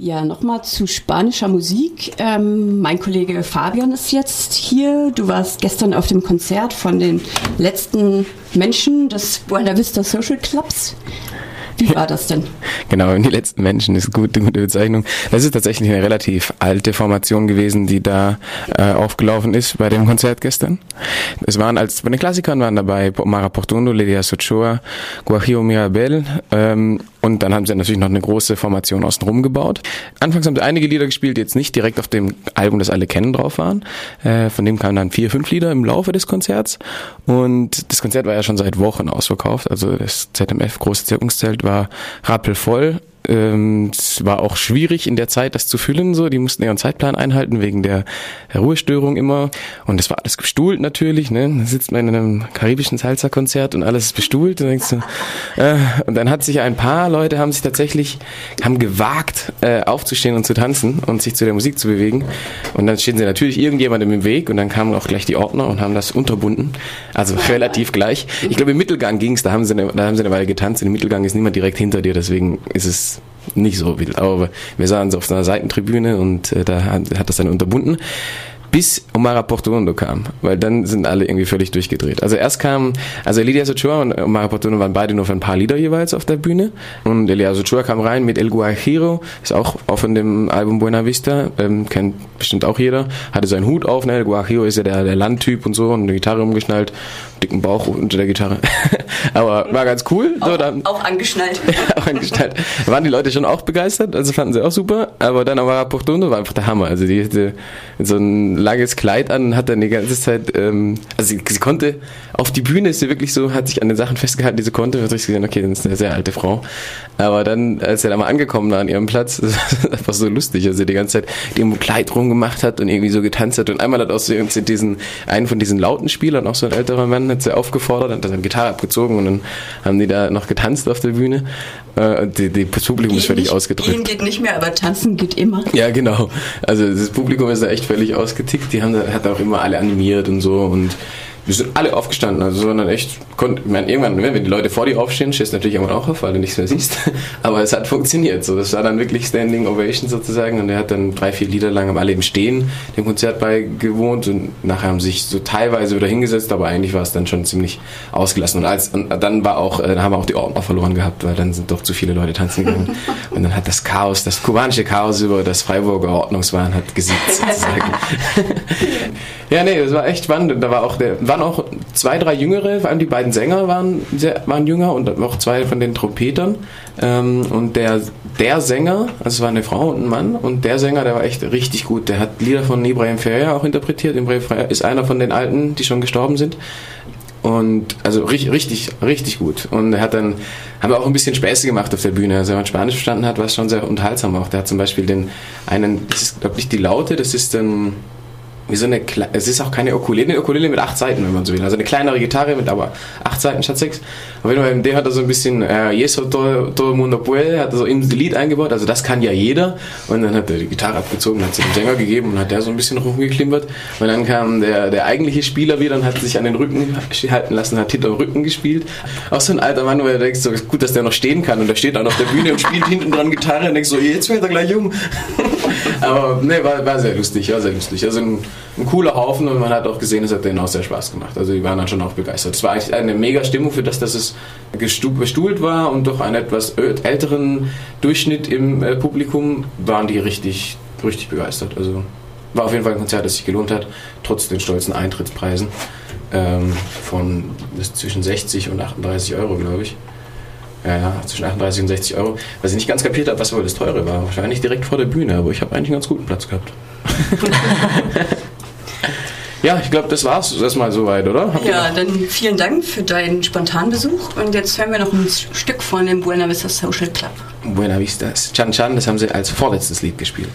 Ja, nochmal zu spanischer Musik. Ähm, mein Kollege Fabian ist jetzt hier. Du warst gestern auf dem Konzert von den letzten Menschen des Buena Vista Social Clubs. Wie war das denn? Genau, die letzten Menschen ist eine gute, Bezeichnung. Das ist tatsächlich eine relativ alte Formation gewesen, die da äh, aufgelaufen ist bei dem Konzert gestern. Es waren als bei den Klassikern waren dabei Mara Portuno, Lidia Sochoa, Guajiro Mirabel ähm, und dann haben sie natürlich noch eine große Formation außenrum gebaut. Anfangs haben sie einige Lieder gespielt, die jetzt nicht direkt auf dem Album, das alle kennen, drauf waren. Äh, von dem kamen dann vier, fünf Lieder im Laufe des Konzerts. Und das Konzert war ja schon seit Wochen ausverkauft. Also das ZMF, große Zirkungszelt, war rappelvoll ähm, es war auch schwierig in der Zeit, das zu füllen. So, die mussten ihren Zeitplan einhalten wegen der, Ruhestörung immer. Und es war alles gestuhlt natürlich. Ne, da sitzt man in einem karibischen Salsa-Konzert und alles ist bestuhlt. Und, denkst du, äh, und dann hat sich ein paar Leute haben sich tatsächlich haben gewagt, äh, aufzustehen und zu tanzen und sich zu der Musik zu bewegen. Und dann stehen sie natürlich irgendjemandem im Weg und dann kamen auch gleich die Ordner und haben das unterbunden. Also relativ gleich. Ich glaube im Mittelgang ging's. Da haben sie eine, da haben sie eine Weile getanzt. Im Mittelgang ist niemand direkt hinter dir, deswegen ist es nicht so wild. Aber wir sahen so auf einer Seitentribüne und äh, da hat, hat das dann unterbunden bis Omar Portuondo kam, weil dann sind alle irgendwie völlig durchgedreht. Also erst kam, also Elias Ochoa und Omar Portuondo waren beide nur für ein paar Lieder jeweils auf der Bühne und Elias Ochoa kam rein mit El Guajiro, ist auch, von dem Album Buena Vista, ähm, kennt bestimmt auch jeder, hatte seinen Hut auf, ne? El Guajiro ist ja der, der Landtyp und so und eine Gitarre umgeschnallt, dicken Bauch unter der Gitarre. Aber war ganz cool. Auch, so, dann, auch angeschnallt. auch angeschnallt. Waren die Leute schon auch begeistert, also fanden sie auch super, aber dann Omar Portuondo war einfach der Hammer. Also die hatte so ein langes Kleid an und hat dann die ganze Zeit, ähm, also sie, sie, konnte auf die Bühne ist sie wirklich so, hat sich an den Sachen festgehalten, die sie konnte, hat sich gesehen, okay, das ist eine sehr alte Frau. Aber dann, als er da mal angekommen war an ihrem Platz, das war einfach so lustig, als sie die ganze Zeit dem Kleid rumgemacht hat und irgendwie so getanzt hat und einmal hat auch so diesen, einen von diesen lauten Spielern, auch so ein älterer Mann, hat sie aufgefordert, hat seine Gitarre abgezogen und dann haben die da noch getanzt auf der Bühne. Äh, die, die, das Publikum geht ist völlig nicht, ausgedrückt. Gehen geht nicht mehr, aber tanzen geht immer. Ja, genau. Also das Publikum ist da echt völlig ausgetickt. Die haben hat auch immer alle animiert und so und wir sind alle aufgestanden, also sondern echt, konnt, ich meine, irgendwann, wenn die Leute vor dir aufstehen, stehst du natürlich irgendwann auch auf, weil du nichts mehr siehst. Aber es hat funktioniert. So, das war dann wirklich Standing Ovation sozusagen. Und er hat dann drei, vier Lieder lang am alle im Stehen dem Konzert beigewohnt und nachher haben sich so teilweise wieder hingesetzt, aber eigentlich war es dann schon ziemlich ausgelassen. Und als und dann war auch, äh, dann haben wir auch die Ordner verloren gehabt, weil dann sind doch zu viele Leute tanzen gegangen. und dann hat das Chaos, das kubanische Chaos über das Freiburger Ordnungswahn hat gesiegt sozusagen. ja, nee, das war echt spannend. Da war auch der, war waren auch zwei, drei Jüngere, vor allem die beiden Sänger waren, sehr, waren jünger und auch zwei von den Trompetern. Ähm, und der, der Sänger, also es war eine Frau und ein Mann, und der Sänger, der war echt richtig gut. Der hat Lieder von Ibrahim Ferrer auch interpretiert. Ibrahim Ferrer ist einer von den Alten, die schon gestorben sind. Und also richtig, richtig, gut. Und er hat dann, haben wir auch ein bisschen Späße gemacht auf der Bühne. Also wenn man Spanisch verstanden hat, war es schon sehr unterhaltsam auch. Der hat zum Beispiel den einen, das ist glaube ich die Laute, das ist dann wie so eine, es ist auch keine Ukulele, eine Ukulele mit acht Seiten, wenn man so will. Also eine kleinere Gitarre mit aber acht Seiten statt sechs. Auf jeden Fall, der hat er so ein bisschen, äh, Yeso todo, todo mundo puede, hat er so das Lied eingebaut, also das kann ja jeder. Und dann hat er die Gitarre abgezogen, hat sie dem Sänger gegeben und hat der so ein bisschen rumgeklimpert. Und dann kam der, der eigentliche Spieler wieder und hat sich an den Rücken halten lassen, hat hinter dem Rücken gespielt. Auch so ein alter Mann, wo er denkt, so gut, dass der noch stehen kann. Und der steht dann auf der Bühne und spielt hinten dran Gitarre und denkt so, jetzt fällt er gleich um. aber ne, war, war sehr lustig, war sehr lustig. Also ein, ein cooler Haufen und man hat auch gesehen, es hat denen auch sehr Spaß gemacht. Also die waren dann schon auch begeistert. Es war eigentlich eine mega Stimmung für das, dass es bestuhlt war und doch einen etwas älteren Durchschnitt im äh, Publikum waren die richtig, richtig begeistert. Also war auf jeden Fall ein Konzert, das sich gelohnt hat, trotz den stolzen Eintrittspreisen ähm, von zwischen 60 und 38 Euro, glaube ich. Ja, ja, zwischen 38 und 60 Euro. Was ich nicht ganz kapiert habe, was wohl das teure war. Wahrscheinlich direkt vor der Bühne, aber ich habe eigentlich einen ganz guten Platz gehabt. Ja, ich glaube, das war's erstmal soweit, oder? Habt ja, dann vielen Dank für deinen spontanen Besuch und jetzt hören wir noch ein Stück von dem Buena Vista Social Club. Buena Vista, Chan Chan, das haben sie als vorletztes Lied gespielt.